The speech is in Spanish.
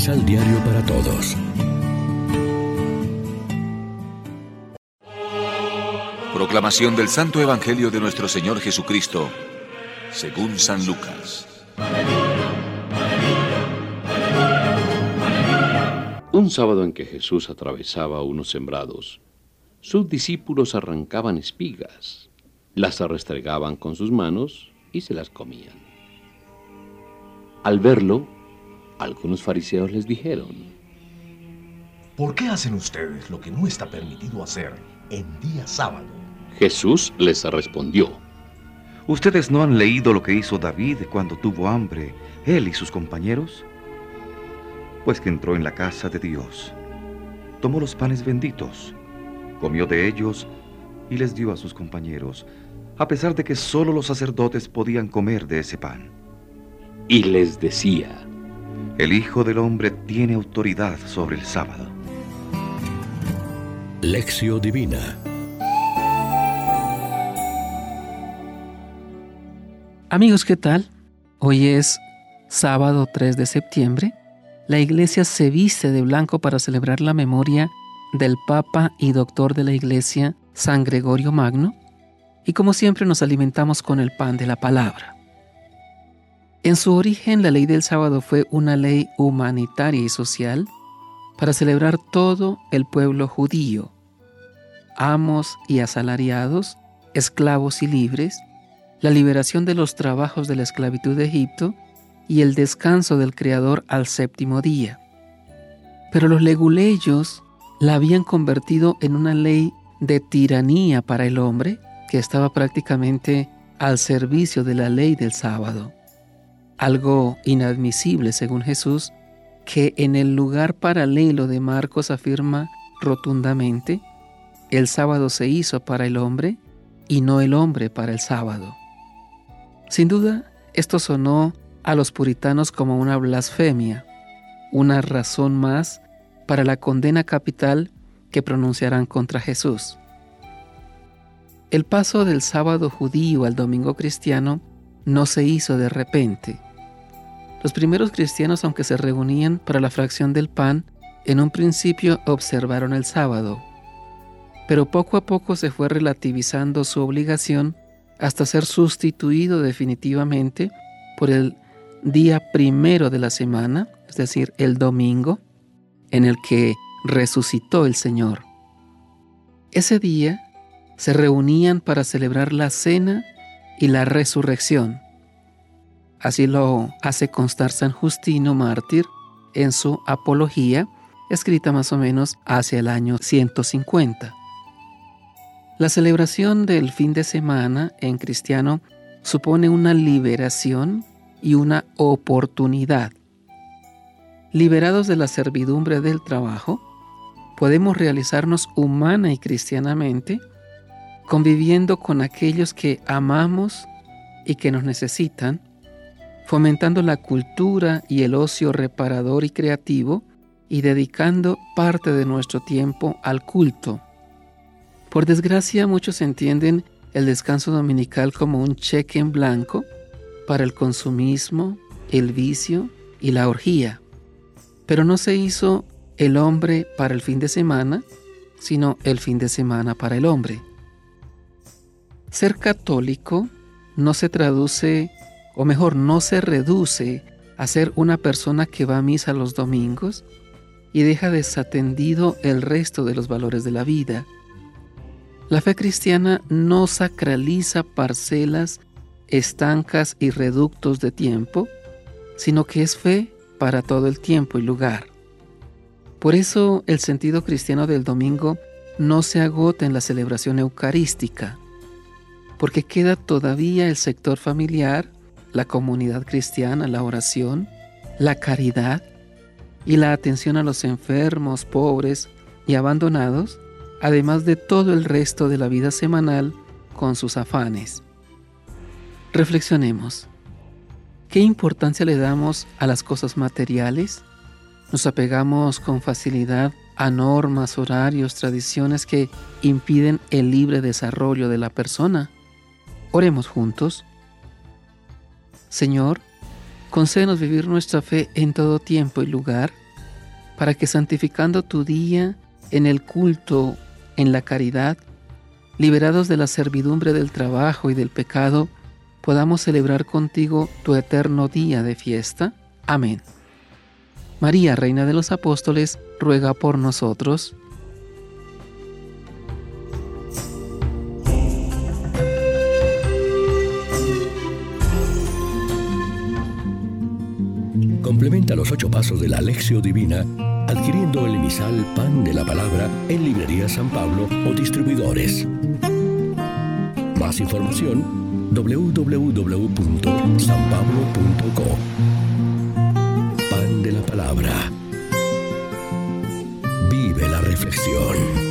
Misal Diario para Todos. Proclamación del Santo Evangelio de nuestro Señor Jesucristo, según San Lucas. Un sábado en que Jesús atravesaba unos sembrados, sus discípulos arrancaban espigas, las restregaban con sus manos y se las comían. Al verlo, algunos fariseos les dijeron, ¿Por qué hacen ustedes lo que no está permitido hacer en día sábado? Jesús les respondió, ¿Ustedes no han leído lo que hizo David cuando tuvo hambre, él y sus compañeros? Pues que entró en la casa de Dios, tomó los panes benditos, comió de ellos y les dio a sus compañeros, a pesar de que solo los sacerdotes podían comer de ese pan y les decía, El Hijo del Hombre tiene autoridad sobre el sábado. Lección Divina Amigos, ¿qué tal? Hoy es sábado 3 de septiembre. La iglesia se viste de blanco para celebrar la memoria del Papa y doctor de la iglesia, San Gregorio Magno. Y como siempre nos alimentamos con el pan de la palabra. En su origen, la ley del sábado fue una ley humanitaria y social para celebrar todo el pueblo judío, amos y asalariados, esclavos y libres, la liberación de los trabajos de la esclavitud de Egipto y el descanso del Creador al séptimo día. Pero los leguleyos la habían convertido en una ley de tiranía para el hombre que estaba prácticamente al servicio de la ley del sábado algo inadmisible según Jesús, que en el lugar paralelo de Marcos afirma rotundamente, el sábado se hizo para el hombre y no el hombre para el sábado. Sin duda, esto sonó a los puritanos como una blasfemia, una razón más para la condena capital que pronunciarán contra Jesús. El paso del sábado judío al domingo cristiano no se hizo de repente. Los primeros cristianos, aunque se reunían para la fracción del pan, en un principio observaron el sábado, pero poco a poco se fue relativizando su obligación hasta ser sustituido definitivamente por el día primero de la semana, es decir, el domingo, en el que resucitó el Señor. Ese día se reunían para celebrar la cena y la resurrección. Así lo hace constar San Justino mártir en su Apología, escrita más o menos hacia el año 150. La celebración del fin de semana en cristiano supone una liberación y una oportunidad. Liberados de la servidumbre del trabajo, podemos realizarnos humana y cristianamente, conviviendo con aquellos que amamos y que nos necesitan, fomentando la cultura y el ocio reparador y creativo y dedicando parte de nuestro tiempo al culto. Por desgracia, muchos entienden el descanso dominical como un cheque en blanco para el consumismo, el vicio y la orgía. Pero no se hizo el hombre para el fin de semana, sino el fin de semana para el hombre. Ser católico no se traduce o mejor, no se reduce a ser una persona que va a misa los domingos y deja desatendido el resto de los valores de la vida. La fe cristiana no sacraliza parcelas estancas y reductos de tiempo, sino que es fe para todo el tiempo y lugar. Por eso el sentido cristiano del domingo no se agota en la celebración eucarística, porque queda todavía el sector familiar, la comunidad cristiana, la oración, la caridad y la atención a los enfermos, pobres y abandonados, además de todo el resto de la vida semanal con sus afanes. Reflexionemos. ¿Qué importancia le damos a las cosas materiales? ¿Nos apegamos con facilidad a normas, horarios, tradiciones que impiden el libre desarrollo de la persona? Oremos juntos. Señor, concédenos vivir nuestra fe en todo tiempo y lugar, para que santificando tu día en el culto, en la caridad, liberados de la servidumbre del trabajo y del pecado, podamos celebrar contigo tu eterno día de fiesta. Amén. María, Reina de los Apóstoles, ruega por nosotros. Pasos de la Alexio Divina adquiriendo el emisal Pan de la Palabra en Librería San Pablo o distribuidores. Más información www.sanpablo.co Pan de la Palabra. Vive la reflexión.